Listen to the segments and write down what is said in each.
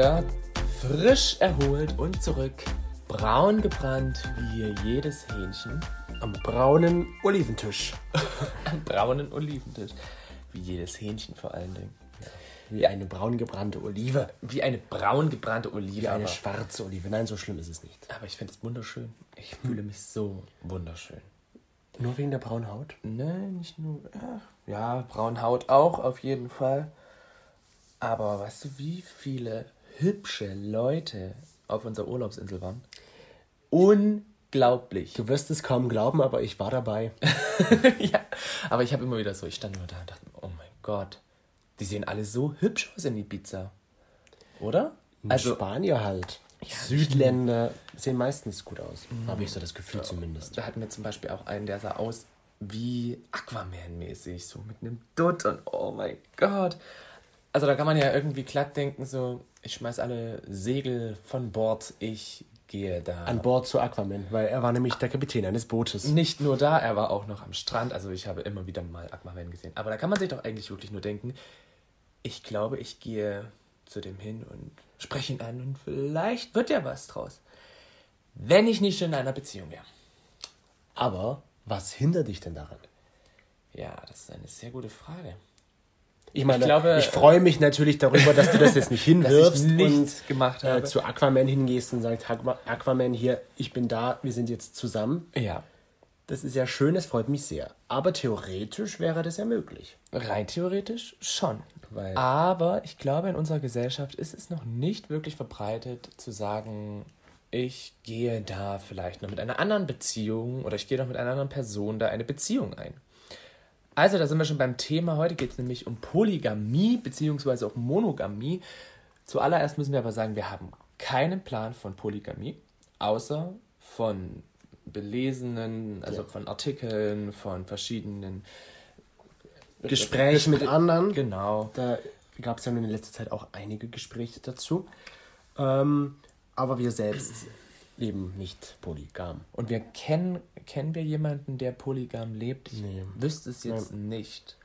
wieder frisch erholt und zurück. Braun gebrannt wie jedes Hähnchen. Am braunen Oliventisch. Am braunen Oliventisch. Wie jedes Hähnchen vor allen Dingen. Wie eine braun gebrannte Olive. Wie eine braun gebrannte Olive. Wie eine schwarze Olive. Nein, so schlimm ist es nicht. aber ich finde es wunderschön. Ich fühle mich so wunderschön. Nur wegen der braunen Haut? Nein, nicht nur. Ja, braune Haut auch auf jeden Fall. Aber weißt du, wie viele hübsche Leute auf unserer Urlaubsinsel waren? Unglaublich. Du wirst es kaum glauben, aber ich war dabei. ja, aber ich habe immer wieder so, ich stand nur da und dachte, oh mein Gott, die sehen alle so hübsch aus in Ibiza. Oder? Also Spanier halt. Südländer sehen meistens gut aus. Habe ich so das Gefühl zumindest. Da hatten wir zum Beispiel auch einen, der sah aus wie Aquaman-mäßig, so mit einem Dutt und oh mein Gott. Also da kann man ja irgendwie glatt denken, so, ich schmeiß alle Segel von Bord, ich gehe da. An Bord zu Aquaman, weil er war nämlich der Kapitän eines Bootes. Nicht nur da, er war auch noch am Strand. Also ich habe immer wieder mal Aquaman gesehen. Aber da kann man sich doch eigentlich wirklich nur denken, ich glaube, ich gehe zu dem hin und spreche ihn an und vielleicht wird ja was draus. Wenn ich nicht in einer Beziehung wäre. Aber was hindert dich denn daran? Ja, das ist eine sehr gute Frage. Ich meine, Ich glaube, ich freue mich natürlich darüber, dass du das jetzt nicht hinwirfst und gemacht habe. äh, zu Aquaman hingehst und sagst, Aqua- Aquaman hier, ich bin da, wir sind jetzt zusammen. Ja, Das ist ja schön, es freut mich sehr. Aber theoretisch wäre das ja möglich. rein theoretisch schon. Weil- Aber ich glaube, in unserer Gesellschaft ist es noch nicht wirklich verbreitet zu sagen, ich gehe da vielleicht noch mit einer anderen Beziehung oder ich gehe noch mit einer anderen Person da eine Beziehung ein. Also, da sind wir schon beim Thema. Heute geht es nämlich um Polygamie beziehungsweise auch Monogamie. Zuallererst müssen wir aber sagen, wir haben keinen Plan von Polygamie, außer von belesenen, also von Artikeln, von verschiedenen Gespräch mit anderen. Genau. Da gab es ja in letzter Zeit auch einige Gespräche dazu. Ähm, aber wir selbst leben nicht polygam. Und wir kennen, kennen wir jemanden, der polygam lebt? Ich Nee. wüsste es jetzt nicht.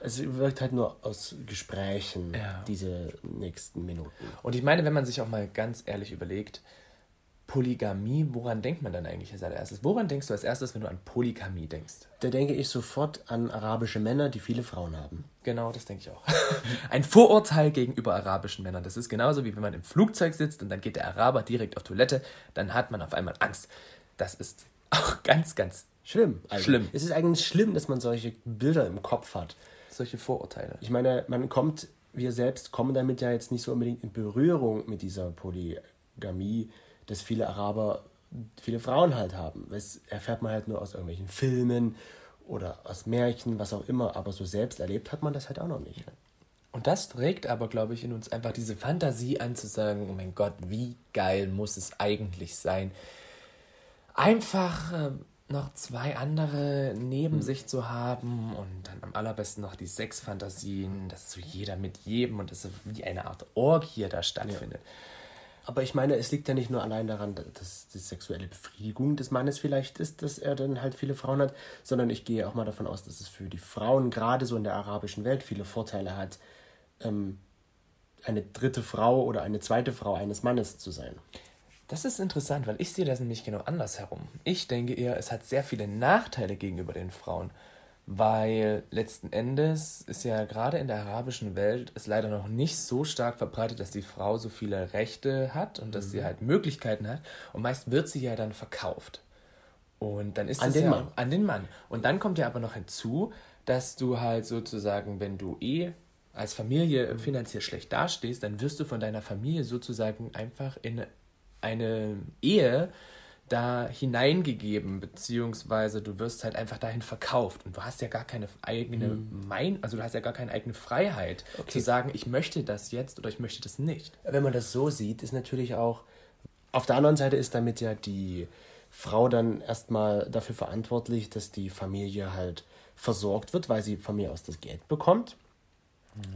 Es wirkt halt nur aus Gesprächen Ja. diese nächsten Minuten. Und ich meine, wenn man sich auch mal ganz ehrlich überlegt, Polygamie, woran denkt man dann eigentlich als allererstes? Woran denkst du als erstes, wenn du an Polygamie denkst? Da denke ich sofort an arabische Männer, die viele Frauen haben. Genau, das denke ich auch. Ein Vorurteil gegenüber arabischen Männern. Das ist genauso wie wenn man im Flugzeug sitzt und dann geht der Araber direkt auf Toilette, dann hat man auf einmal Angst. Das ist auch ganz, ganz Schlimm. Also, Schlimm. Es ist eigentlich schlimm, dass man solche Bilder im Kopf hat. solche Vorurteile. Ich meine, man kommt, wir selbst kommen damit ja jetzt nicht so unbedingt in Berührung mit dieser Polygamie, dass viele Araber viele Frauen halt haben. Das erfährt man halt nur aus irgendwelchen Filmen oder aus Märchen, was auch immer, aber so selbst erlebt hat man das halt auch noch nicht. Und das trägt aber, glaube ich, in uns einfach diese Fantasie an zu sagen, oh mein Gott, wie geil muss es eigentlich sein, einfach äh, noch zwei andere neben sich zu haben und dann am allerbesten noch die Sexfantasien, dass so jeder mit jedem und das so wie eine Art Orgie da stattfindet. Aber ich meine, es liegt ja nicht nur allein daran, dass die sexuelle Befriedigung des Mannes vielleicht ist, dass er dann halt viele Frauen hat, sondern ich gehe auch mal davon aus, dass es für die Frauen gerade so in der arabischen Welt viele Vorteile hat, ähm, eine dritte Frau oder eine zweite Frau eines Mannes zu sein. Das ist interessant, weil ich sehe das nämlich genau andersherum. Ich denke eher, es hat sehr viele Nachteile gegenüber den Frauen, weil letzten Endes ist ja gerade in der arabischen Welt es leider noch nicht so stark verbreitet, dass die Frau so viele Rechte hat und dass sie halt Möglichkeiten hat und meist wird sie ja dann verkauft. Und dann ist An es den ja Mann. an den Mann. Und dann kommt ja aber noch hinzu, dass du halt sozusagen, wenn du eh als Familie finanziell schlecht dastehst, dann wirst du von deiner Familie sozusagen einfach in eine Ehe da hineingegeben, beziehungsweise du wirst halt einfach dahin verkauft und du hast ja gar keine eigene Mein, also du hast ja gar keine eigene Freiheit zu sagen, ich möchte das jetzt oder ich möchte das nicht. Wenn man das so sieht, ist natürlich auch, auf der anderen Seite ist damit ja die Frau dann erstmal dafür verantwortlich, dass die Familie halt versorgt wird, weil sie von mir aus das Geld bekommt.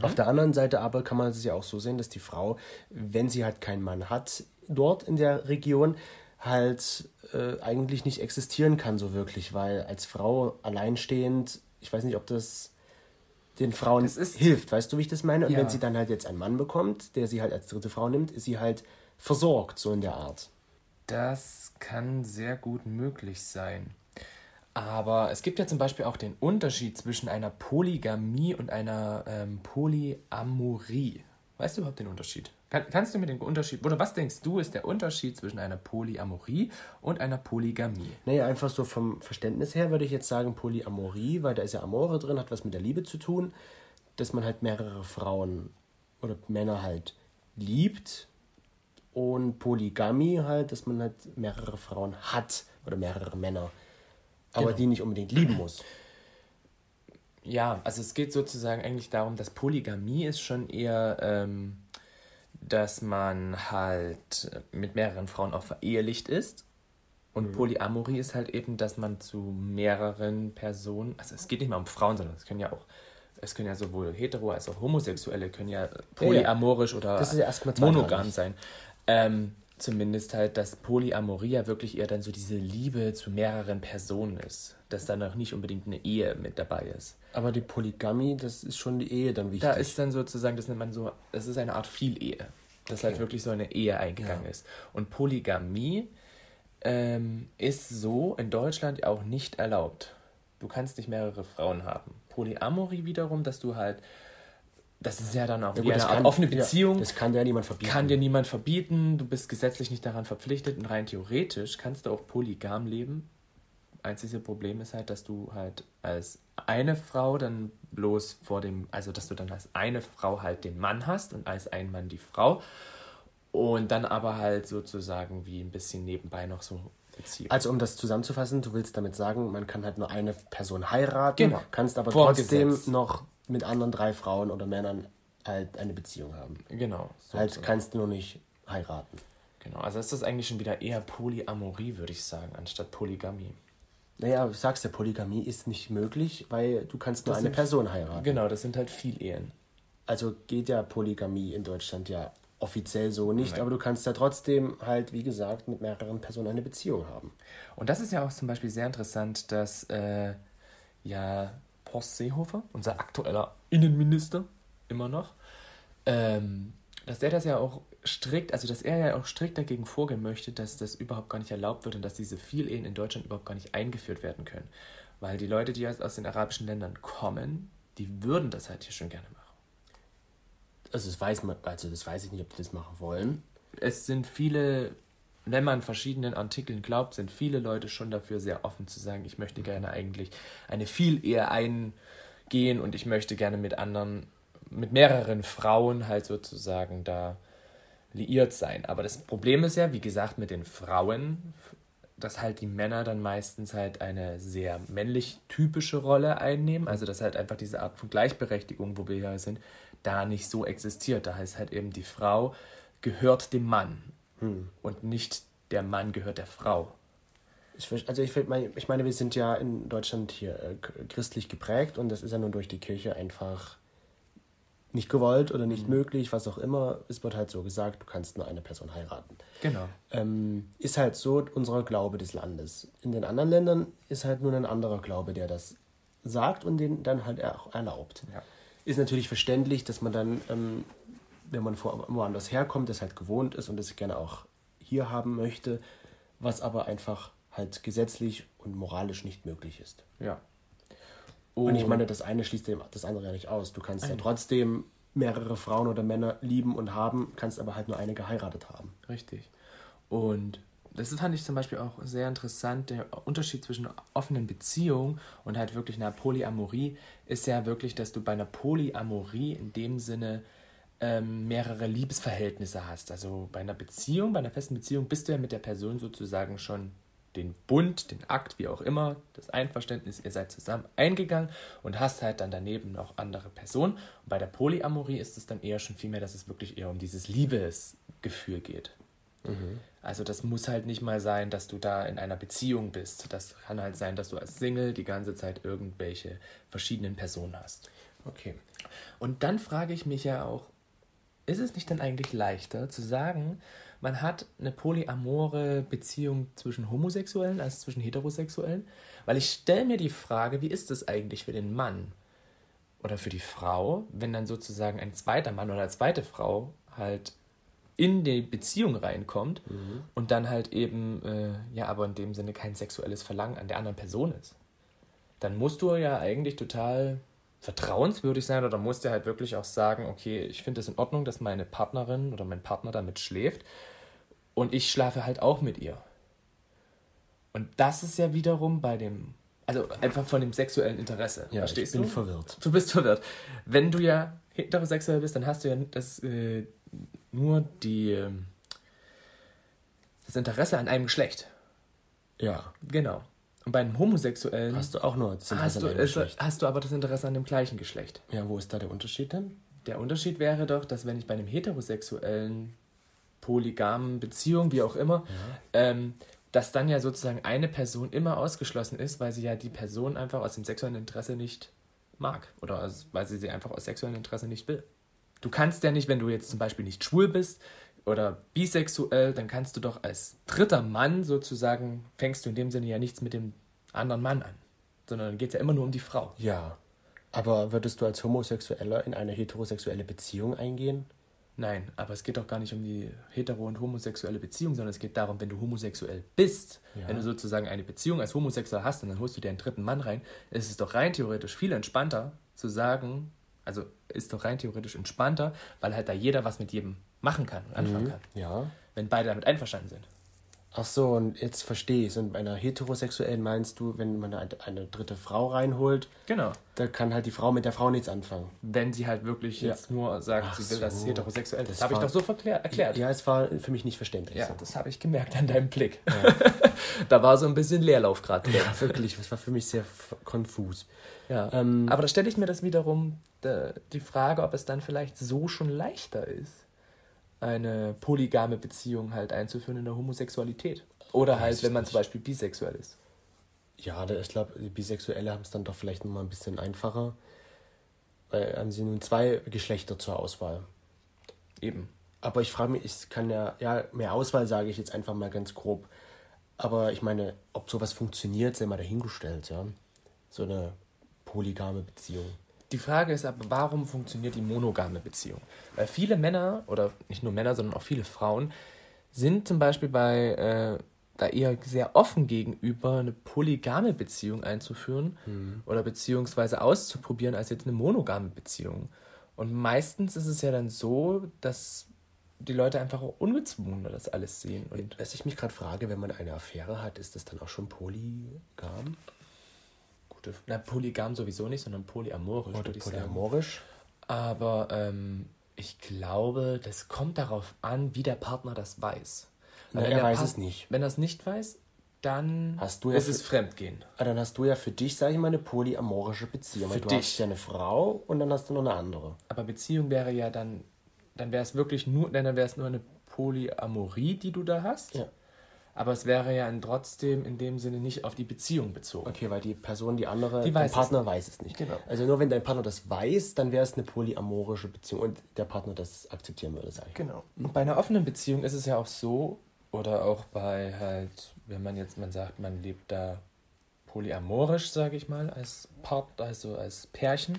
Auf der anderen Seite aber kann man es ja auch so sehen, dass die Frau, wenn sie halt keinen Mann hat dort in der Region, halt äh, eigentlich nicht existieren kann so wirklich, weil als Frau alleinstehend, ich weiß nicht, ob das den Frauen hilft. Weißt du, wie ich das meine? Und Ja. wenn sie dann halt jetzt einen Mann bekommt, der sie halt als dritte Frau nimmt, ist sie halt versorgt, so in der Art. Das kann sehr gut möglich sein. Aber es gibt ja zum Beispiel auch den Unterschied zwischen einer Polygamie und einer ähm, Polyamorie. Weißt du überhaupt den Unterschied? Kann, kannst du mir den Unterschied, oder was denkst du, ist der Unterschied zwischen einer Polyamorie und einer Polygamie? Naja, einfach so vom Verständnis her würde ich jetzt sagen Polyamorie, weil da ist ja Amore drin, hat was mit der Liebe zu tun, dass man halt mehrere Frauen oder Männer halt liebt und Polygamie halt, dass man halt mehrere Frauen hat oder mehrere Männer, aber Genau. die nicht unbedingt lieben muss. Ja, also es geht sozusagen eigentlich darum, dass Polygamie ist schon eher, ähm, dass man halt mit mehreren Frauen auch verehelicht ist. Und Polyamorie ist halt eben, dass man zu mehreren Personen, also es geht nicht mal um Frauen, sondern es können ja auch, es können ja sowohl hetero als auch homosexuelle können ja polyamorisch oder ist ja erstmal monogam sein. Ähm, zumindest halt, dass Polyamorie ja wirklich eher dann so diese Liebe zu mehreren Personen ist. Dass dann auch nicht unbedingt eine Ehe mit dabei ist. Aber die Polygamie, das ist schon die Ehe dann wichtig. Da ist dann sozusagen, das nennt man so, das ist eine Art Vielehe. Dass halt wirklich so eine Ehe eingegangen Ja. ist. Und Polygamie ähm, ist so in Deutschland auch nicht erlaubt. Du kannst nicht mehrere Frauen haben. Polyamorie wiederum, dass du halt, das ist ja dann auch Ja, gut, eine kann- offene ja, Beziehung. das kann dir ja niemand verbieten. Kann dir niemand verbieten, du bist gesetzlich nicht daran verpflichtet und rein theoretisch kannst du auch polygam leben. Einzige Problem ist halt, dass du halt als eine Frau dann bloß vor dem, also dass du dann als eine Frau halt den Mann hast und als ein Mann die Frau und dann aber halt sozusagen wie ein bisschen nebenbei noch so Beziehung. Also um das zusammenzufassen, du willst damit sagen, man kann halt nur eine Person heiraten, Genau. kannst aber Vor trotzdem Gesetz. noch mit anderen drei Frauen oder Männern halt eine Beziehung haben. genau. halt sozusagen. kannst du nur nicht heiraten. Genau, also ist das eigentlich schon wieder eher Polyamorie, würde ich sagen, anstatt Polygamie. Naja, du sagst ja, Polygamie ist nicht möglich, weil du kannst nur Das eine sind- Person heiraten. Genau, das sind halt viel Ehen. Also geht ja Polygamie in Deutschland ja offiziell so nicht, Nein. aber du kannst ja trotzdem halt, wie gesagt, mit mehreren Personen eine Beziehung haben. Und das ist ja auch zum Beispiel sehr interessant, dass äh, ja Horst Seehofer, unser aktueller Innenminister, immer noch, ähm, dass der das ja auch strikt, also dass er ja auch strikt dagegen vorgehen möchte, dass das überhaupt gar nicht erlaubt wird und dass diese Vielehen in Deutschland überhaupt gar nicht eingeführt werden können. Weil die Leute, die aus aus den arabischen Ländern kommen, die würden das halt hier schon gerne machen. Also das weiß man, also das weiß ich nicht, ob die das machen wollen. es sind viele, wenn man verschiedenen Artikeln glaubt, sind viele Leute schon dafür sehr offen zu sagen, ich möchte gerne eigentlich eine Vielehe eingehen und ich möchte gerne mit anderen, mit mehreren Frauen halt sozusagen da liiert sein. Aber das Problem ist ja, wie gesagt, mit den Frauen, dass halt die Männer dann meistens halt eine sehr männlich typische Rolle einnehmen. Also dass halt einfach diese Art von Gleichberechtigung, wo wir ja sind, da nicht so existiert. Da heißt halt eben, die Frau gehört dem Mann und nicht der Mann gehört der Frau. Ich, also ich, ich meine, wir sind ja in Deutschland hier äh, christlich geprägt und das ist ja nun durch die Kirche einfach nicht gewollt oder nicht möglich, was auch immer. Es wird halt so gesagt, du kannst nur eine Person heiraten. Genau. Ähm, ist halt so unser Glaube des Landes. In den anderen Ländern ist halt nur ein anderer Glaube, der das sagt und den dann halt auch erlaubt. Ja. Ist natürlich verständlich, dass man dann, ähm, wenn man vor, woanders herkommt, das halt gewohnt ist und das gerne auch hier haben möchte, was aber einfach halt gesetzlich und moralisch nicht möglich ist. Ja. Und ich meine, das eine schließt das andere ja nicht aus. Du kannst ja trotzdem mehrere Frauen oder Männer lieben und haben, kannst aber halt nur eine geheiratet haben. Richtig. Und das fand ich zum Beispiel auch sehr interessant. Der Unterschied zwischen einer offenen Beziehung und halt wirklich einer Polyamorie ist ja wirklich, dass du bei einer Polyamorie in dem Sinne ähm, mehrere Liebesverhältnisse hast. Also bei einer Beziehung, bei einer festen Beziehung bist du ja mit der Person sozusagen schon den Bund, den Akt, wie auch immer, das Einverständnis, ihr seid zusammen eingegangen und hast halt dann daneben noch andere Personen. Und bei der Polyamorie ist es dann eher schon viel mehr, dass es wirklich eher um dieses Liebesgefühl geht. Also das muss halt nicht mal sein, dass du da in einer Beziehung bist. Das kann halt sein, dass du als Single die ganze Zeit irgendwelche verschiedenen Personen hast. Okay. Und dann frage ich mich ja auch, ist es nicht dann eigentlich leichter zu sagen, man hat eine polyamore Beziehung zwischen Homosexuellen als zwischen Heterosexuellen? Weil ich stelle mir die Frage, wie ist es eigentlich für den Mann? oder für die Frau, wenn dann sozusagen ein zweiter Mann oder eine zweite Frau halt in die Beziehung reinkommt Mhm. und dann halt eben, äh, ja, aber in dem Sinne kein sexuelles Verlangen an der anderen Person ist. Dann musst du ja eigentlich total vertrauenswürdig sein oder musst dir halt wirklich auch sagen, okay, ich finde es in Ordnung, dass meine Partnerin oder mein Partner damit schläft und ich schlafe halt auch mit ihr. Und das ist ja wiederum bei dem, also einfach von dem sexuellen Interesse. Ja, verstehst ich bin du? verwirrt. Du bist verwirrt. Wenn du ja heterosexuell bist, dann hast du ja das, äh, nur die, ähm, das Interesse an einem Geschlecht. Ja. Genau. Und bei einem Homosexuellen Hast du auch nur das Interesse hast, du, an einem Geschlecht? hast du aber das Interesse an dem gleichen Geschlecht. Ja, wo ist da der Unterschied denn? Der Unterschied wäre doch, dass wenn ich bei einem heterosexuellen, polygamen Beziehung, wie auch immer, ähm, dass dann ja sozusagen eine Person immer ausgeschlossen ist, weil sie ja die Person einfach aus dem sexuellen Interesse nicht mag. Oder aus, weil sie sie einfach aus sexuellem Interesse nicht will. Du kannst ja nicht, wenn du jetzt zum Beispiel nicht schwul bist oder bisexuell, dann kannst du doch als dritter Mann sozusagen, fängst du in dem Sinne ja nichts mit dem anderen Mann an. Sondern dann geht es ja immer nur um die Frau. Ja. Aber würdest du als Homosexueller in eine heterosexuelle Beziehung eingehen? Nein, aber es geht doch gar nicht um die hetero- und homosexuelle Beziehung, sondern es geht darum, wenn du homosexuell bist, Ja. wenn du sozusagen eine Beziehung als homosexuell hast und dann holst du dir einen dritten Mann rein, ist es doch rein theoretisch viel entspannter zu sagen, also ist doch rein theoretisch entspannter, weil halt da jeder was mit jedem machen kann und anfangen kann, Ja. wenn beide damit einverstanden sind. Ach so, und jetzt verstehe ich es. Und bei einer heterosexuellen meinst du, wenn man eine, eine dritte Frau reinholt, Genau. da kann halt die Frau mit der Frau nichts anfangen. Wenn sie halt wirklich Ja. jetzt nur sagt, Ach sie will das so. heterosexuell. Das, Das habe ich doch so verklär- erklärt. Ja, es war für mich nicht verständlich. Ja, das habe ich gemerkt an deinem Blick. da war so ein bisschen Leerlauf gerade drin. Ja, wirklich, das war für mich sehr konfus. Ja. Ähm, Aber da stelle ich mir das wiederum die Frage, ob es dann vielleicht so schon leichter ist, eine polygame Beziehung halt einzuführen in der Homosexualität. Oder halt, wenn man nicht. zum Beispiel bisexuell ist. Ja, ich glaube, die Bisexuelle haben es dann doch vielleicht noch mal ein bisschen einfacher. Weil haben sie nun zwei Geschlechter zur Auswahl. Eben. Aber ich frage mich, ich kann ja, ja, mehr Auswahl sage ich jetzt einfach mal ganz grob. Aber ich meine, ob sowas funktioniert, sei mal dahingestellt, ja. So eine polygame Beziehung. Die Frage ist aber, warum funktioniert die monogame Beziehung? Weil viele Männer, oder nicht nur Männer, sondern auch viele Frauen, sind zum Beispiel bei äh, da eher sehr offen gegenüber, eine polygame Beziehung einzuführen oder beziehungsweise auszuprobieren, als jetzt eine monogame Beziehung. Und meistens ist es ja dann so, dass die Leute einfach auch ungezwungener das alles sehen. Und Was ich mich gerade frage, wenn man eine Affäre hat, ist das dann auch schon polygam? Gute, na, polygam sowieso nicht, sondern polyamorisch, Oder ich sagen. polyamorisch? Aber ähm, ich glaube, das kommt darauf an, wie der Partner das weiß. Na, wenn er weiß es nicht. Wenn er es nicht weiß, dann Hast du ja ist für- es Fremdgehen. Ah, dann hast du ja für dich, sag ich mal, eine polyamorische Beziehung. Für du dich. hast ja eine Frau und dann hast du noch eine andere. Aber Beziehung wäre ja dann, dann wäre es wirklich nur, dann wäre es nur eine Polyamorie, die du da hast. Ja. Aber es wäre ja trotzdem in dem Sinne nicht auf die Beziehung bezogen. Okay, weil die Person, die andere, Die dein weiß es Partner weiß es nicht. Genau. Also nur wenn dein Partner das weiß, dann wäre es eine polyamorische Beziehung und der Partner das akzeptieren würde, sag ich. Genau. Und bei einer offenen Beziehung ist es ja auch so, oder auch bei halt, wenn man jetzt, man sagt, man lebt da polyamorisch, sage ich mal, als Part, also als Pärchen,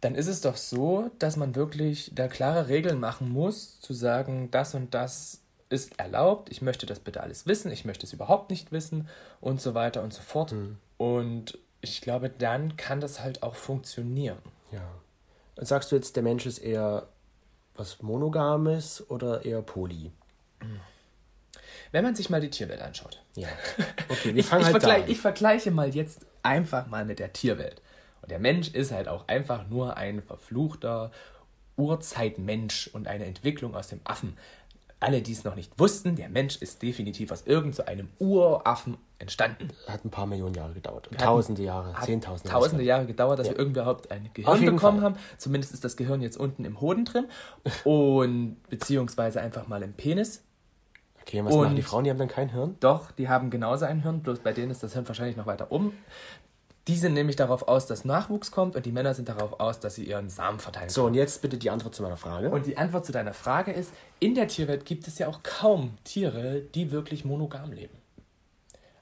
dann ist es doch so, dass man wirklich da klare Regeln machen muss, zu sagen, das und das ist erlaubt, ich möchte das bitte alles wissen, ich möchte es überhaupt nicht wissen und so weiter und so fort. Und ich glaube, dann kann das halt auch funktionieren. Ja. Und sagst du jetzt, der Mensch ist eher was Monogames oder eher poly? Wenn man sich mal die Tierwelt anschaut. Ja. Okay, wir Ich, fangen ich, halt da vergleich, an. ich vergleiche mal jetzt einfach mal mit der Tierwelt. Und der Mensch ist halt auch einfach nur ein verfluchter Urzeitmensch und eine Entwicklung aus dem Affen. Alle, die es noch nicht wussten, der Mensch ist definitiv aus irgendeinem Uraffen entstanden. Hat ein paar Millionen Jahre gedauert. Hat- Tausende Jahre, Zehntausende Tausende Jahre gedauert, dass Ja. wir irgendwie überhaupt ein Gehirn bekommen Fall. haben. Zumindest ist das Gehirn jetzt unten im Hoden drin. Und beziehungsweise einfach mal im Penis. Okay, was Und- machen die Frauen? Die haben dann kein Hirn? Doch, die haben genauso ein Hirn, bloß bei denen ist das Hirn wahrscheinlich noch weiter oben. Die sind nämlich darauf aus, dass Nachwuchs kommt und die Männer sind darauf aus, dass sie ihren Samen verteilen. So, und jetzt bitte die Antwort zu meiner Frage. Und die Antwort zu deiner Frage ist, in der Tierwelt gibt es ja auch kaum Tiere, die wirklich monogam leben.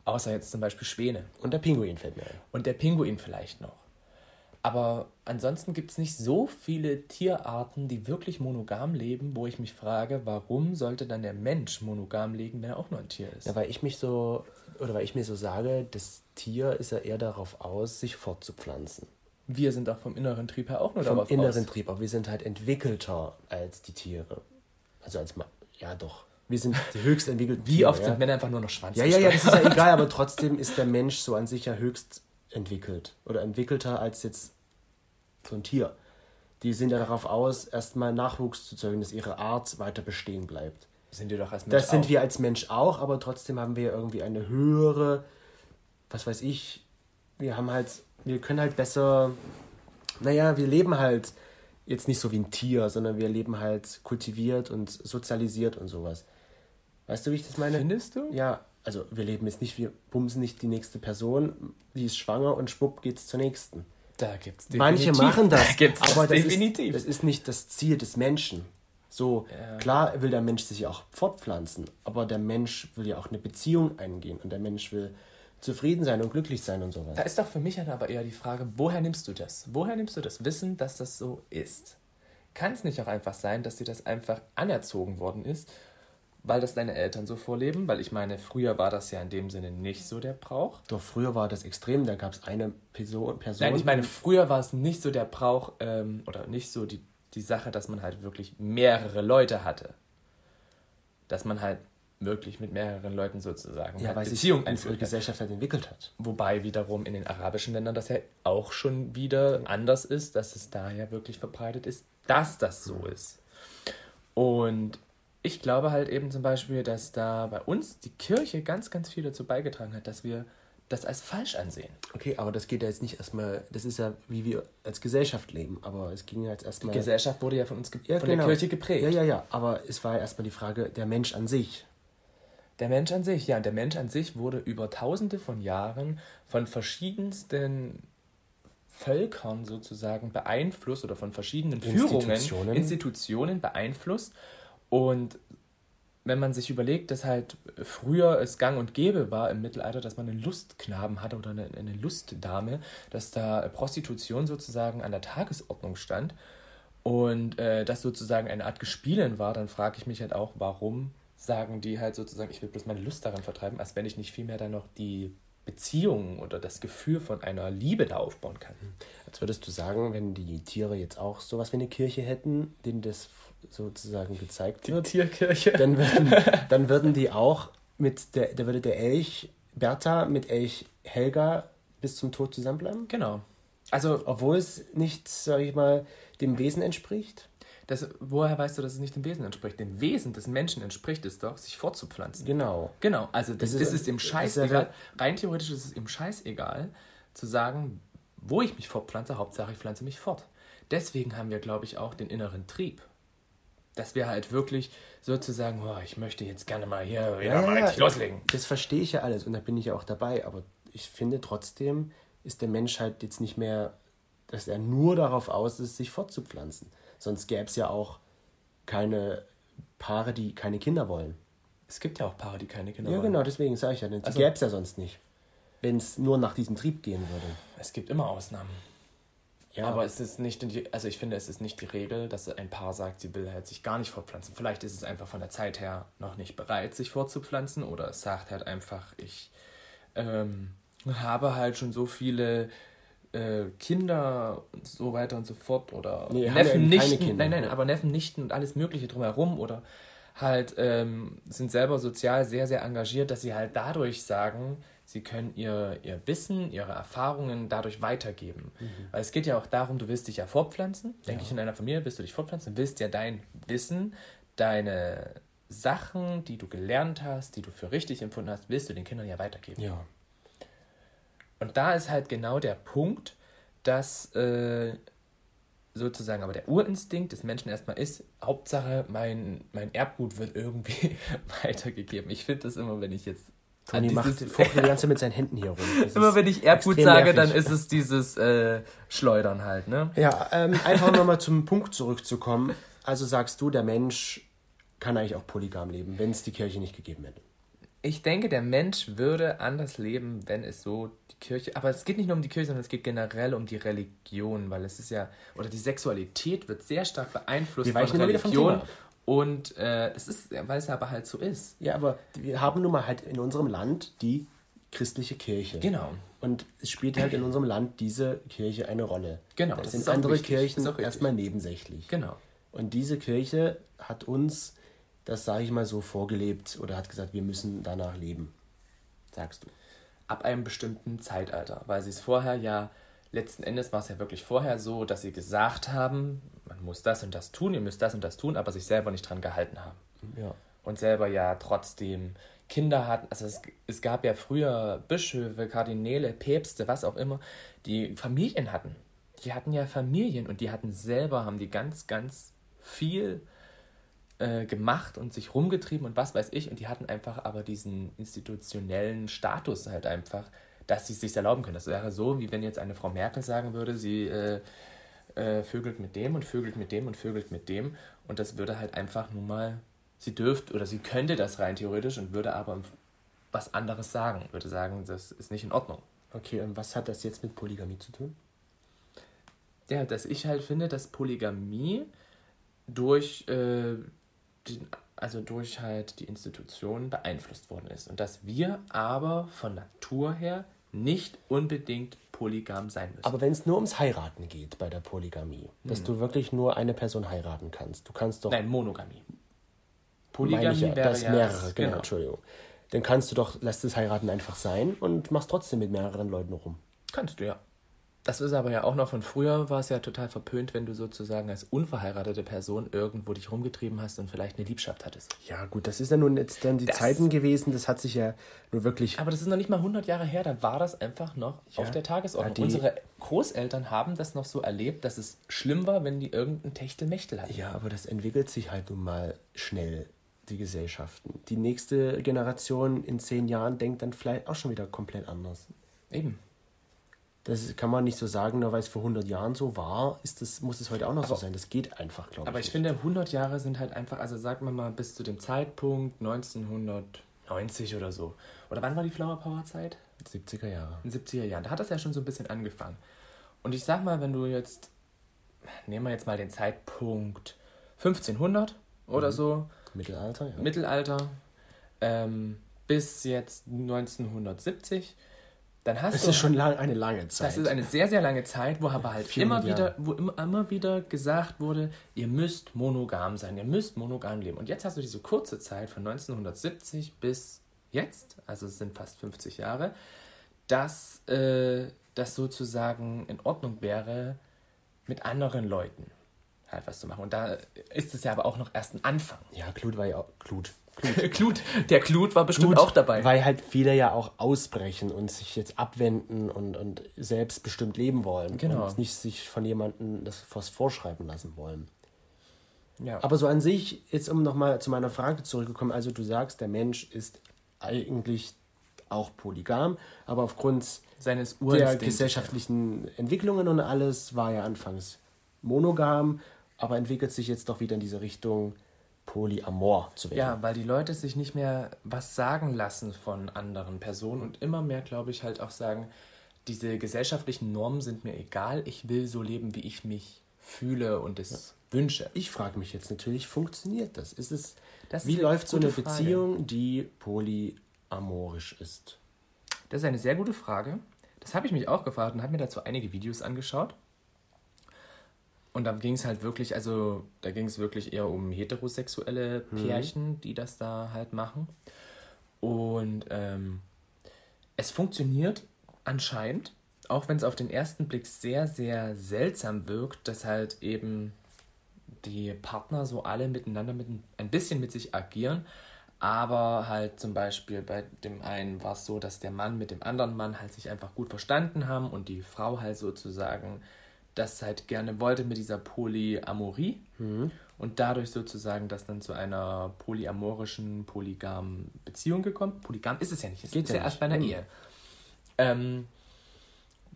Außer jetzt zum Beispiel Schwäne Und der Pinguin fällt mir ein. und der Pinguin vielleicht noch. Aber ansonsten gibt es nicht so viele Tierarten, die wirklich monogam leben, wo ich mich frage, warum sollte dann der Mensch monogam leben, wenn er auch nur ein Tier ist? Ja, weil ich mich so, oder weil ich mir so sage, das Tier ist ja eher darauf aus, sich fortzupflanzen. Wir sind auch vom inneren Trieb her auch nur Vom darauf inneren aus. Trieb, aber wir sind halt entwickelter als die Tiere. Also als Ma ja doch. Wir sind die höchst entwickelten Wie Tiere, oft ja? sind Männer einfach nur noch Schwanz Ja, ja, ja, das ist ja egal, aber trotzdem ist der Mensch so an sich ja höchst entwickelt. Oder entwickelter als jetzt so ein Tier. Die sind ja darauf aus, erstmal Nachwuchs zu zeugen, dass ihre Art weiter bestehen bleibt. Sind wir doch als Mensch Das sind auch. wir als Mensch auch, aber trotzdem haben wir irgendwie eine höhere, was weiß ich, wir haben halt, wir können halt besser, naja, wir leben halt jetzt nicht so wie ein Tier, sondern wir leben halt kultiviert und sozialisiert und sowas. Weißt du, wie ich das meine? Findest du? Ja, also wir leben jetzt nicht, wir bumsen nicht die nächste Person, die ist schwanger und schwupp geht's zur nächsten. Da gibt's Manche definitiv- machen das, Da gibt's aber das definitiv. Ist, das ist nicht das Ziel des Menschen. So, Ja. klar will der Mensch sich ja auch fortpflanzen, aber der Mensch will ja auch eine Beziehung eingehen und der Mensch will zufrieden sein und glücklich sein und sowas. Da ist doch für mich dann aber eher die Frage, woher nimmst du das? Woher nimmst du das Wissen, dass das so ist? Kann es nicht auch einfach sein, dass dir das einfach anerzogen worden ist, weil das deine Eltern so vorleben? Weil ich meine, früher war das ja in dem Sinne nicht so der Brauch. Doch früher war das extrem, da gab es eine Person, Person. Nein, ich meine, früher war es nicht so der Brauch ähm, oder nicht so die, die Sache, dass man halt wirklich mehrere Leute hatte. Dass man halt wirklich mit mehreren Leuten sozusagen ja, weil sich Beziehung unsere einführen kann. Gesellschaft halt entwickelt hat. Wobei wiederum in den arabischen Ländern das ja auch schon wieder anders ist, dass es da ja wirklich verbreitet ist, dass das so ist. Und ich glaube halt eben zum Beispiel, dass da bei uns die Kirche ganz, ganz viel dazu beigetragen hat, dass wir das als falsch ansehen. Okay, aber das geht ja jetzt nicht erstmal, das ist ja, wie wir als Gesellschaft leben, aber es ging ja jetzt Die erstmal. Gesellschaft wurde ja von uns, ja, von genau. der Kirche geprägt. Ja, ja, ja, aber es war ja erstmal die Frage, der Mensch an sich. Der Mensch an sich, ja, und der Mensch an sich wurde über tausende von Jahren von verschiedensten Völkern sozusagen beeinflusst oder von verschiedenen Führungen, Institutionen. Institutionen beeinflusst. Und wenn man sich überlegt, dass halt früher es gang und gäbe war im Mittelalter, dass man einen Lustknaben hatte oder eine, eine Lustdame, dass da Prostitution sozusagen an der Tagesordnung stand und äh, das sozusagen eine Art Gespielen war, dann frage ich mich halt auch, warum sagen die halt sozusagen, ich will bloß meine Lust daran vertreiben, als wenn ich nicht vielmehr dann noch die Beziehung oder das Gefühl von einer Liebe da aufbauen kann. Als würdest du sagen, wenn die Tiere jetzt auch sowas wie eine Kirche hätten, denen das sozusagen gezeigt wird, Tierkirche. dann würden, dann würden die auch mit der, da würde der Elch Bertha mit Elch Helga bis zum Tod zusammenbleiben? Genau. Also, Obwohl es nicht, sag ich mal, dem Wesen entspricht? Das, woher weißt du, dass es nicht dem Wesen entspricht? Dem Wesen des Menschen entspricht es doch, sich fortzupflanzen. Genau. Genau, also das, Das ist- ist, ihm ist scheißegal. ja- Rein theoretisch ist es ihm scheißegal, zu sagen, wo ich mich fortpflanze, Hauptsache ich pflanze mich fort. Deswegen haben wir, glaube ich, auch den inneren Trieb. Dass wir halt wirklich sozusagen, oh, ich möchte jetzt gerne mal hier wieder mal richtig loslegen. Das verstehe ich ja alles und da bin ich ja auch dabei, aber ich finde trotzdem ist der Mensch halt jetzt nicht mehr, dass er nur darauf aus ist, sich fortzupflanzen. Sonst gäbe es ja auch keine Paare, die keine Kinder wollen. Es gibt ja auch Paare, die keine Kinder Ja, wollen. genau, deswegen sage ich ja, die Also- gäbe es ja sonst nicht. Wenn es nur nach diesem Trieb gehen würde. Es gibt immer Ausnahmen. Ja, Aber es ist nicht, die, also ich finde, es ist nicht die Regel, dass ein Paar sagt, sie will halt sich gar nicht fortpflanzen. Vielleicht ist es einfach von der Zeit her noch nicht bereit, sich fortzupflanzen, oder es sagt halt einfach, ich ähm, habe halt schon so viele äh, Kinder und so weiter und so fort, oder Nee, ja Neffen, keine Nichten, nein, nein, aber Neffen, Nichten und alles Mögliche drumherum, oder halt ähm, sind selber sozial sehr, sehr engagiert, dass sie halt dadurch sagen, sie können ihr, ihr Wissen, ihre Erfahrungen dadurch weitergeben. Weil es geht ja auch darum, du willst dich ja fortpflanzen. Denke ich, in einer Familie willst du dich fortpflanzen, willst ja dein Wissen, deine Sachen, die du gelernt hast, die du für richtig empfunden hast, willst du den Kindern ja weitergeben. ja. Und da ist halt genau der Punkt, dass äh, sozusagen aber der Urinstinkt des Menschen erstmal ist, Hauptsache mein, mein Erbgut wird irgendwie weitergegeben. Ich finde das immer, wenn ich jetzt Toni macht fuchtelt die ganze mit seinen Händen hier rum. Das immer wenn ich Erbgut sage, nervig. dann ist es dieses äh, Schleudern halt, ne? Ja, ähm, einfach nochmal zum Punkt zurückzukommen. Also sagst du, der Mensch kann eigentlich auch polygam leben, wenn es die Kirche nicht gegeben hätte. Ich denke, der Mensch würde anders leben, wenn es so die Kirche. Aber es geht nicht nur um die Kirche, sondern es geht generell um die Religion, weil es ist ja. Oder die Sexualität wird sehr stark beeinflusst Wir Thema ab. Und äh, es ist, weil es aber halt so ist. Ja, aber wir haben nun mal halt in unserem Land die christliche Kirche. Genau. Und es spielt halt in unserem Land diese Kirche eine Rolle. Genau. Das das sind andere wichtig, Kirchen ist auch richtig. erstmal nebensächlich. Genau. Und diese Kirche hat uns, das sage ich mal so, vorgelebt oder hat gesagt, wir müssen danach leben. Sagst du. ab einem bestimmten Zeitalter, weil sie es vorher ja, letzten Endes war es ja wirklich vorher so, dass sie gesagt haben, man muss das und das tun, ihr müsst das und das tun, aber sich selber nicht dran gehalten haben. Ja. Und selber ja trotzdem Kinder hatten, also es, es gab ja früher Bischöfe, Kardinäle, Päpste, was auch immer, die Familien hatten. Die hatten ja Familien und die hatten selber, haben die ganz, ganz viel äh, gemacht und sich rumgetrieben und was weiß ich. Und die hatten einfach aber diesen institutionellen Status halt einfach, dass sie es sich erlauben können. Das wäre so, wie wenn jetzt eine Frau Merkel sagen würde, sie äh, äh, vögelt mit dem und vögelt mit dem und vögelt mit dem. Und das würde halt einfach nun mal, sie dürfte oder sie könnte das rein theoretisch und würde aber was anderes sagen. Würde sagen, das ist nicht in Ordnung. Okay, und was hat das jetzt mit Polygamie zu tun? Ja, dass ich halt finde, dass Polygamie durch, äh, den, also durch halt die Institutionen beeinflusst worden ist. Und dass wir aber von Natur her nicht unbedingt polygam sein müssen. Aber wenn es nur ums Heiraten geht bei der Polygamie, dass du wirklich nur eine Person heiraten kannst, du kannst doch. Nein, Monogamie. meine ich ja, das ja mehrere, das- genau, Entschuldigung. Dann kannst du doch, lässt das Heiraten einfach sein und machst trotzdem mit mehreren Leuten rum. Kannst du ja. Das ist aber ja auch noch von früher, war es ja total verpönt, wenn du sozusagen als unverheiratete Person irgendwo dich rumgetrieben hast und vielleicht eine Liebschaft hattest. Ja, gut, das ist ja nun jetzt dann die Das- Zeiten gewesen, das hat sich ja nur wirklich. Aber das ist noch nicht mal 100 Jahre her, da war das einfach noch Ja. auf der Tagesordnung. Die- Unsere Großeltern haben das noch so erlebt, dass es schlimm war, wenn die irgendein Techtelmechtel hatten. Ja, aber das entwickelt sich halt nun mal schnell, die Gesellschaften. Die nächste Generation in zehn Jahren denkt dann vielleicht auch schon wieder komplett anders. Eben. Das kann man nicht so sagen, nur weil es vor 100 Jahren so war, ist das, muss es heute auch noch so Aber- sein. Das geht einfach, glaube ich. Aber ich nicht. finde, 100 Jahre sind halt einfach, also sagen wir mal bis zu dem Zeitpunkt 1990 oder so. Oder wann war die Flower Power Zeit? 70er Jahre. In den 70er Jahren. Da hat das ja schon so ein bisschen angefangen. Und ich sag mal, wenn du jetzt, nehmen wir jetzt mal den Zeitpunkt 1500 oder so, Mittelalter, ja. Mittelalter, ähm, bis jetzt 1970, dann hast das du. ist schon lang, eine lange Zeit. Das ist eine sehr, sehr lange Zeit, wo aber halt immer 400 wieder, wo immer, immer wieder gesagt wurde, ihr müsst monogam sein, ihr müsst monogam leben. Und jetzt hast du diese kurze Zeit von 1970 bis jetzt, also es sind fast 50 Jahre, dass äh, das sozusagen in Ordnung wäre, mit anderen Leuten halt was zu machen. Und da ist es ja aber auch noch erst ein Anfang. ja, Glut war ja auch. Glut. Glut, der Glut war bestimmt Glut, auch dabei. Weil halt viele ja auch ausbrechen und sich jetzt abwenden und, und selbstbestimmt leben wollen. Genau. Und nicht sich von jemandem das was vorschreiben lassen wollen. ja. Aber so an sich, jetzt um nochmal zu meiner Frage zurückgekommen, also du sagst, der Mensch ist eigentlich auch polygam, aber aufgrund seines der Urinstinkts. gesellschaftlichen Entwicklungen und alles war er anfangs monogam, aber entwickelt sich jetzt doch wieder in diese Richtung polyamor zu werden. Ja, weil die Leute sich nicht mehr was sagen lassen von anderen Personen und immer mehr, glaube ich, halt auch sagen, diese gesellschaftlichen Normen sind mir egal, ich will so leben, wie ich mich fühle und es wünsche. Ich frage mich jetzt natürlich, funktioniert das? Ist es, Das ist wie eine läuft so eine Frage. Beziehung, die polyamorisch ist? Das ist eine sehr gute Frage. Das habe ich mich auch gefragt und habe mir dazu einige Videos angeschaut. Und da ging es halt wirklich, also da ging es wirklich eher um heterosexuelle Pärchen, die das da halt machen. Und ähm, es funktioniert anscheinend, auch wenn es auf den ersten Blick sehr, sehr seltsam wirkt, dass halt eben die Partner so alle miteinander mit ein- ein bisschen mit sich agieren. Aber halt zum Beispiel bei dem einen war es so, dass der Mann mit dem anderen Mann halt sich einfach gut verstanden haben und die Frau halt sozusagen das halt gerne wollte mit dieser Polyamorie und dadurch sozusagen das dann zu einer polyamorischen, polygamen Beziehung gekommen. Polygam ist es ja nicht, es Geht ist ja ja erst bei einer Mhm. Ehe. Ähm,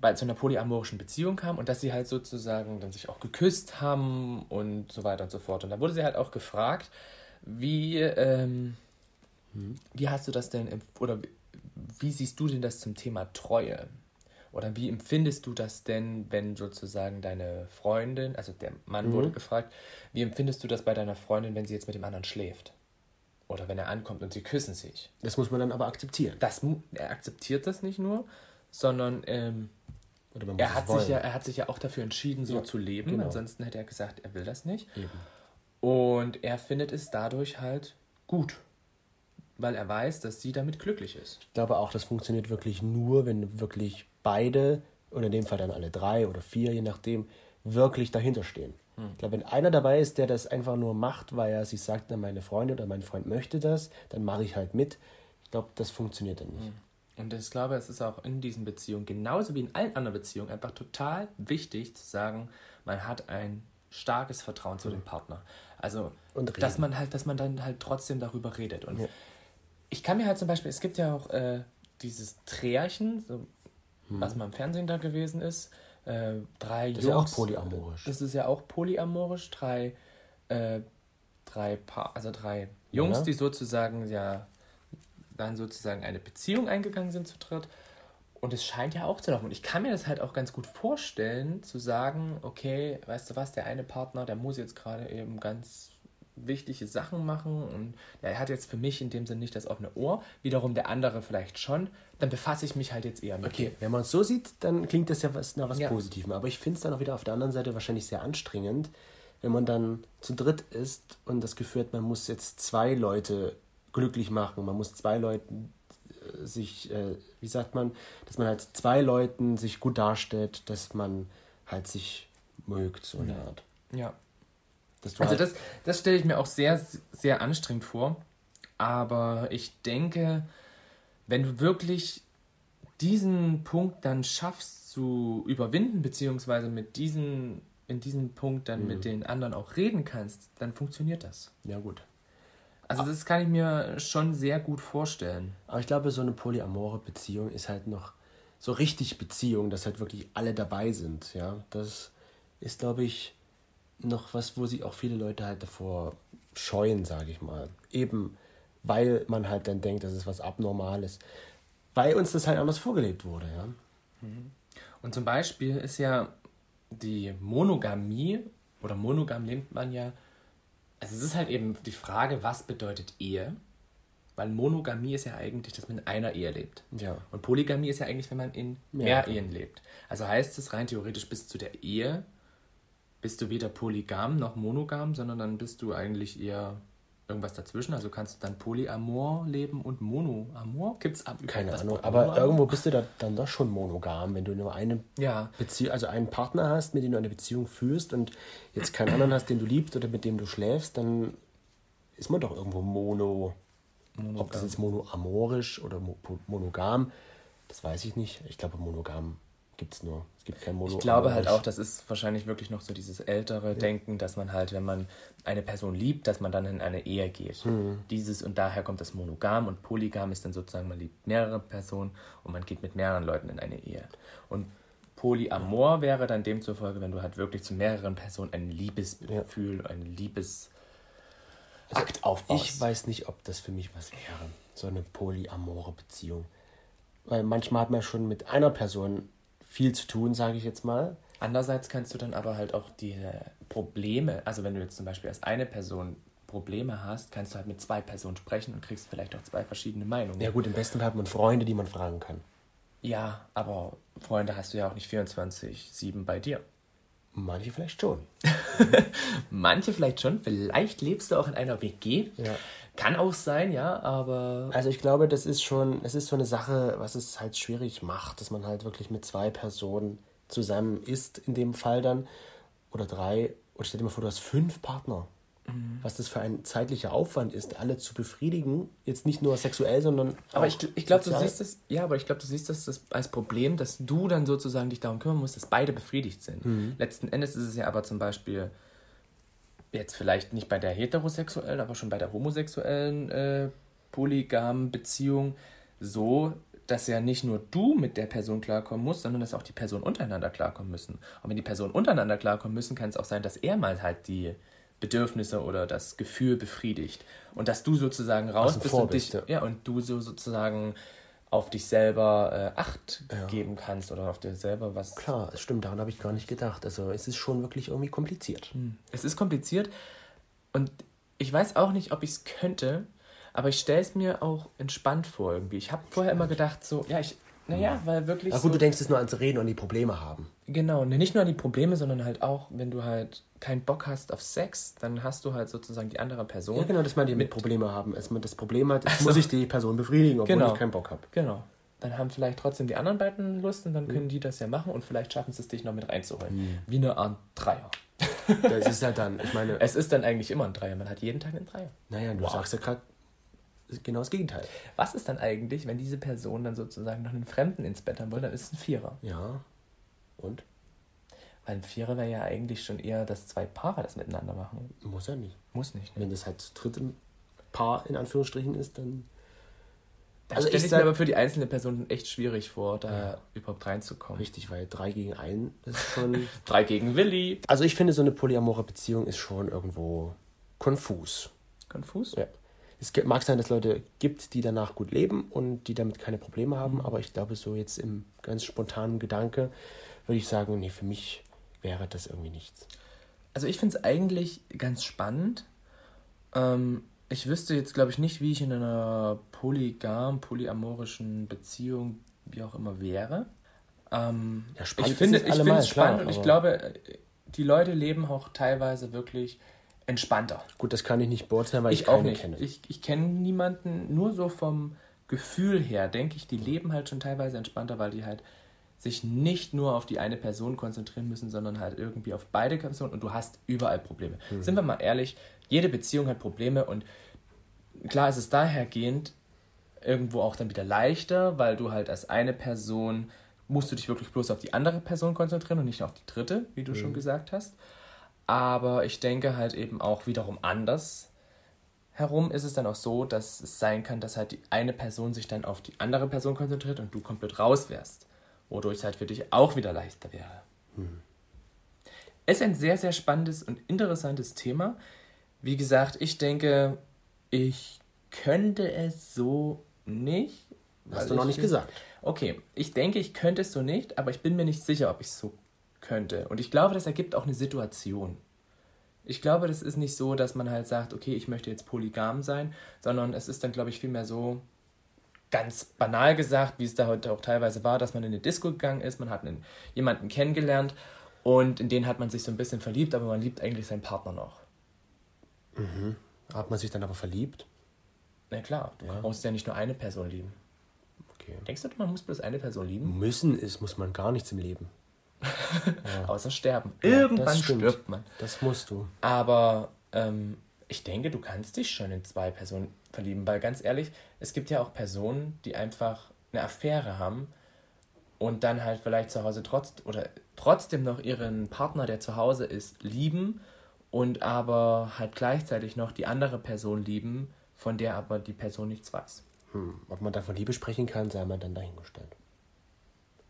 bei zu einer polyamorischen Beziehung kam und dass sie halt sozusagen dann sich auch geküsst haben und so weiter und so fort. Und da wurde sie halt auch gefragt, wie, ähm, Wie hast du das denn, oder wie- wie siehst du denn das zum Thema Treue? Oder wie empfindest du das denn, wenn sozusagen deine Freundin, also der Mann wurde gefragt, wie empfindest du das bei deiner Freundin, wenn sie jetzt mit dem anderen schläft? Oder wenn er ankommt und sie küssen sich? Das muss man dann aber akzeptieren. Das, er akzeptiert das nicht nur, sondern ähm, Oder man muss er, hat wollen. sich ja, er hat sich ja auch dafür entschieden, so Ja, zu leben. genau. Ansonsten hätte er gesagt, er will das nicht. Eben. Und er findet es dadurch halt gut, weil er weiß, dass sie damit glücklich ist. Ich glaube auch, das funktioniert wirklich nur, wenn wirklich beide, oder in dem Fall dann alle drei oder vier, je nachdem, wirklich dahinter stehen. Ich glaube, wenn einer dabei ist, der das einfach nur macht, weil er sich sagt, na, meine Freundin oder mein Freund möchte das, dann mache ich halt mit. Ich glaube, das funktioniert dann nicht. Und ich glaube, es ist auch in diesen Beziehungen, genauso wie in allen anderen Beziehungen, einfach total wichtig zu sagen, man hat ein starkes Vertrauen zu dem Partner. Also, Und dass man halt, dass man dann halt trotzdem darüber redet. Und Ja. ich kann mir halt zum Beispiel, es gibt ja auch äh, dieses Trärchen, so, was mal im Fernsehen da gewesen ist. Äh, drei Hm. Das ist ja auch Jungs. polyamorisch. Das ist ja auch polyamorisch. Drei, äh, drei Paar, also drei Jungs, Ja. die sozusagen ja dann sozusagen eine Beziehung eingegangen sind zu dritt. Und es scheint ja auch zu laufen. Und ich kann mir das halt auch ganz gut vorstellen, zu sagen, okay, weißt du was, der eine Partner, der muss jetzt gerade eben ganz wichtige Sachen machen und der hat jetzt für mich in dem Sinne nicht das offene Ohr, wiederum der andere vielleicht schon, dann befasse ich mich halt jetzt eher mit Okay, wenn man es so sieht, dann klingt das ja was, nach was Ja. Positivem. Aber ich finde es dann auch wieder auf der anderen Seite wahrscheinlich sehr anstrengend, wenn man dann zu dritt ist und das Gefühl hat, man muss jetzt zwei Leute glücklich machen. Man muss zwei Leuten äh, sich, äh, wie sagt man, dass man halt zwei Leuten sich gut darstellt, dass man halt sich mögt, so eine Art. Ja. Dass du Also halt, das, das stelle ich mir auch sehr, sehr anstrengend vor. Aber ich denke, wenn du wirklich diesen Punkt dann schaffst zu überwinden, beziehungsweise mit diesen, in diesem Punkt dann mit den anderen auch reden kannst, dann funktioniert das. ja gut. Also das kann ich mir schon sehr gut vorstellen. Aber ich glaube, so eine polyamore Beziehung ist halt noch so richtig Beziehung, dass halt wirklich alle dabei sind. Ja, das ist, glaube ich, noch was, wo sich auch viele Leute halt davor scheuen, sage ich mal. Eben, weil man halt dann denkt, das ist was Abnormales. Weil uns das halt anders vorgelebt wurde, ja. Und zum Beispiel ist ja die Monogamie oder monogam lebt man ja. Also es ist halt eben die Frage, was bedeutet Ehe? Weil Monogamie ist ja eigentlich, dass man in einer Ehe lebt. Ja. Und Polygamie ist ja eigentlich, wenn man in mehr Mehrere. Ehen lebt. Also heißt es rein theoretisch bis zu der Ehe bist du weder polygam noch monogam, sondern dann bist du eigentlich eher irgendwas dazwischen. Also kannst du dann Polyamor leben und Monoamor? Gibt es ab Keine Ahnung. Wort Aber irgendwo bist du da dann doch schon monogam, wenn du nur eine Ja, Beziehung, also einen Partner hast, mit dem du eine Beziehung führst und jetzt keinen anderen hast, den du liebst oder mit dem du schläfst, dann ist man doch irgendwo mono. Ob das jetzt monoamorisch oder monogam, das weiß ich nicht. Ich glaube, monogam gibt es nur. Es gibt kein mono Ich glaube halt auch, das ist wahrscheinlich wirklich noch so dieses ältere Denken, dass man halt, wenn man eine Person liebt, dass man dann in eine Ehe geht. Dieses und daher kommt das Monogam und Polygam ist dann sozusagen, man liebt mehrere Personen und man geht mit mehreren Leuten in eine Ehe. Und Polyamor wäre dann demzufolge, wenn du halt wirklich zu mehreren Personen ein Liebesgefühl, ein Liebesakt aufbaust. Ich weiß nicht, ob das für mich was wäre. So eine polyamore Beziehung. Weil manchmal hat man schon mit einer Person viel zu tun, sage ich jetzt mal. Andererseits kannst du dann aber halt auch die Probleme, also wenn du jetzt zum Beispiel als eine Person Probleme hast, kannst du halt mit zwei Personen sprechen und kriegst vielleicht auch zwei verschiedene Meinungen. Ja gut, im besten Fall hat man Freunde, die man fragen kann. Ja, aber Freunde hast du ja auch nicht 24-7 bei dir. Manche vielleicht schon. Manche vielleicht schon, vielleicht lebst du auch in einer WG. Ja. Kann auch sein, ja, aber Also ich glaube, das ist schon, es ist so eine Sache, was es halt schwierig macht, dass man halt wirklich mit zwei Personen zusammen ist, in dem Fall dann, oder drei, oder stell dir mal vor, du hast fünf Partner. Mhm. Was das für ein zeitlicher Aufwand ist, alle zu befriedigen, jetzt nicht nur sexuell, sondern Aber auch ich, ich glaube, du siehst das, ja, aber ich glaube, du siehst das, das als Problem, dass du dann sozusagen dich darum kümmern musst, dass beide befriedigt sind. Mhm. Letzten Endes ist es ja aber zum Beispiel jetzt vielleicht nicht bei der heterosexuellen, aber schon bei der homosexuellen äh, polygamen Beziehung so, dass ja nicht nur du mit der Person klarkommen musst, sondern dass auch die Personen untereinander klarkommen müssen. Und wenn die Personen untereinander klarkommen müssen, kann es auch sein, dass er mal halt die Bedürfnisse oder das Gefühl befriedigt. Und dass du sozusagen raus bist und dich, ja. ja. und du so sozusagen auf dich selber äh, Acht ja. geben kannst oder auf dir selber was. Klar, es stimmt, daran habe ich gar nicht gedacht. Also es ist schon wirklich irgendwie kompliziert. Hm. Es ist kompliziert und ich weiß auch nicht, ob ich es könnte, aber ich stelle es mir auch entspannt vor irgendwie. Ich habe vorher immer gedacht, so, ja, ich, naja, weil wirklich. Ach gut, so, du denkst es nur ans Reden und die Probleme haben. Genau, nicht nur an die Probleme, sondern halt auch, wenn du halt keinen Bock hast auf Sex, dann hast du halt sozusagen die andere Person. Ja, genau, das meine ich mit Probleme haben. Als man das Problem hat, also, muss ich die Person befriedigen, obwohl genau, ich keinen Bock habe. Genau. Dann haben vielleicht trotzdem die anderen beiden Lust und dann mhm. können die das ja machen und vielleicht schaffen sie es, dich noch mit reinzuholen. Mhm. Wie eine Art Dreier. Das ist ja dann, ich meine. Es ist dann eigentlich immer ein Dreier. Man hat jeden Tag einen Dreier. Naja, du wow. sagst ja gerade genau das Gegenteil. Was ist dann eigentlich, wenn diese Person dann sozusagen noch einen Fremden ins Bett haben will, dann ist es ein Vierer. Ja. Und? Weil ein Vierer wäre ja eigentlich schon eher, dass zwei Paare das miteinander machen. Muss ja nicht. Muss nicht. Ne? Wenn das halt zu dritt Paar in Anführungsstrichen ist, dann. Also stelle ich mir aber für die einzelne Person echt schwierig vor, da ja. überhaupt reinzukommen. Richtig, weil drei gegen einen ist schon. drei gegen Willi. Also ich finde, so eine polyamore Beziehung ist schon irgendwo konfus. Konfus? Ja. Es mag sein, dass es Leute gibt, die danach gut leben und die damit keine Probleme haben, mhm. aber ich glaube, so jetzt im ganz spontanen Gedanke würde ich sagen, nee, für mich wäre das irgendwie nichts. Also ich finde es eigentlich ganz spannend. Ähm, ich wüsste jetzt, glaube ich, nicht, wie ich in einer polygam, polyamorischen Beziehung, wie auch immer, wäre. Ähm, ja, spannend ich finde es spannend und ich glaube, die Leute leben auch teilweise wirklich entspannter. Gut, das kann ich nicht beurteilen, weil ich, ich auch nicht kenne. Ich, ich kenne niemanden, nur so vom Gefühl her, denke ich, die leben halt schon teilweise entspannter, weil die halt sich nicht nur auf die eine Person konzentrieren müssen, sondern halt irgendwie auf beide Personen und du hast überall Probleme. Mhm. Sind wir mal ehrlich, jede Beziehung hat Probleme und klar ist es dahergehend irgendwo auch dann wieder leichter, weil du halt als eine Person musst du dich wirklich bloß auf die andere Person konzentrieren und nicht auf die dritte, wie du mhm. schon gesagt hast. Aber ich denke halt eben auch wiederum anders herum ist es dann auch so, dass es sein kann, dass halt die eine Person sich dann auf die andere Person konzentriert und du komplett raus wärst. Wodurch es halt für dich auch wieder leichter wäre. Hm. Ist ein sehr, sehr spannendes und interessantes Thema. Wie gesagt, ich denke, ich könnte es so nicht. Hast du noch nicht gesagt. Okay, ich denke, ich könnte es so nicht, aber ich bin mir nicht sicher, ob ich es so könnte. Und ich glaube, das ergibt auch eine Situation. Ich glaube, das ist nicht so, dass man halt sagt, okay, ich möchte jetzt polygam sein, sondern es ist dann, glaube ich, vielmehr so, ganz banal gesagt, wie es da heute auch teilweise war, dass man in eine Disco gegangen ist, man hat einen, jemanden kennengelernt und in den hat man sich so ein bisschen verliebt, aber man liebt eigentlich seinen Partner noch. Mhm. Hat man sich dann aber verliebt? Na klar, du ja. musst ja nicht nur eine Person lieben. Okay. Denkst du, man muss bloß eine Person lieben? Müssen ist, muss man gar nichts im Leben. ja. Außer sterben. Ja, Irgendwann stirbt man. Das musst du. Aber ähm, ich denke, du kannst dich schon in zwei Personen verlieben, weil ganz ehrlich, es gibt ja auch Personen, die einfach eine Affäre haben und dann halt vielleicht zu Hause trotz oder trotzdem noch ihren Partner, der zu Hause ist, lieben und aber halt gleichzeitig noch die andere Person lieben, von der aber die Person nichts weiß. Hm. Ob man da von Liebe sprechen kann, sei mal dann dahingestellt.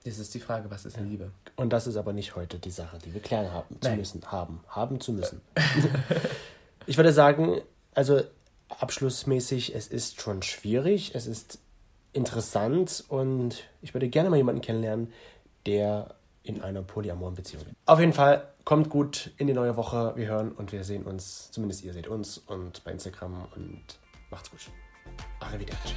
Das ist die Frage, was ist ja. Liebe? Und das ist aber nicht heute die Sache, die wir klären haben zu müssen. Haben, haben zu müssen. ich würde sagen, also abschlussmäßig, es ist schon schwierig, es ist interessant und ich würde gerne mal jemanden kennenlernen, der in einer polyamoren Beziehung ist. Auf jeden Fall, kommt gut in die neue Woche. Wir hören und wir sehen uns, zumindest ihr seht uns und bei Instagram und macht's gut. Arrivederci.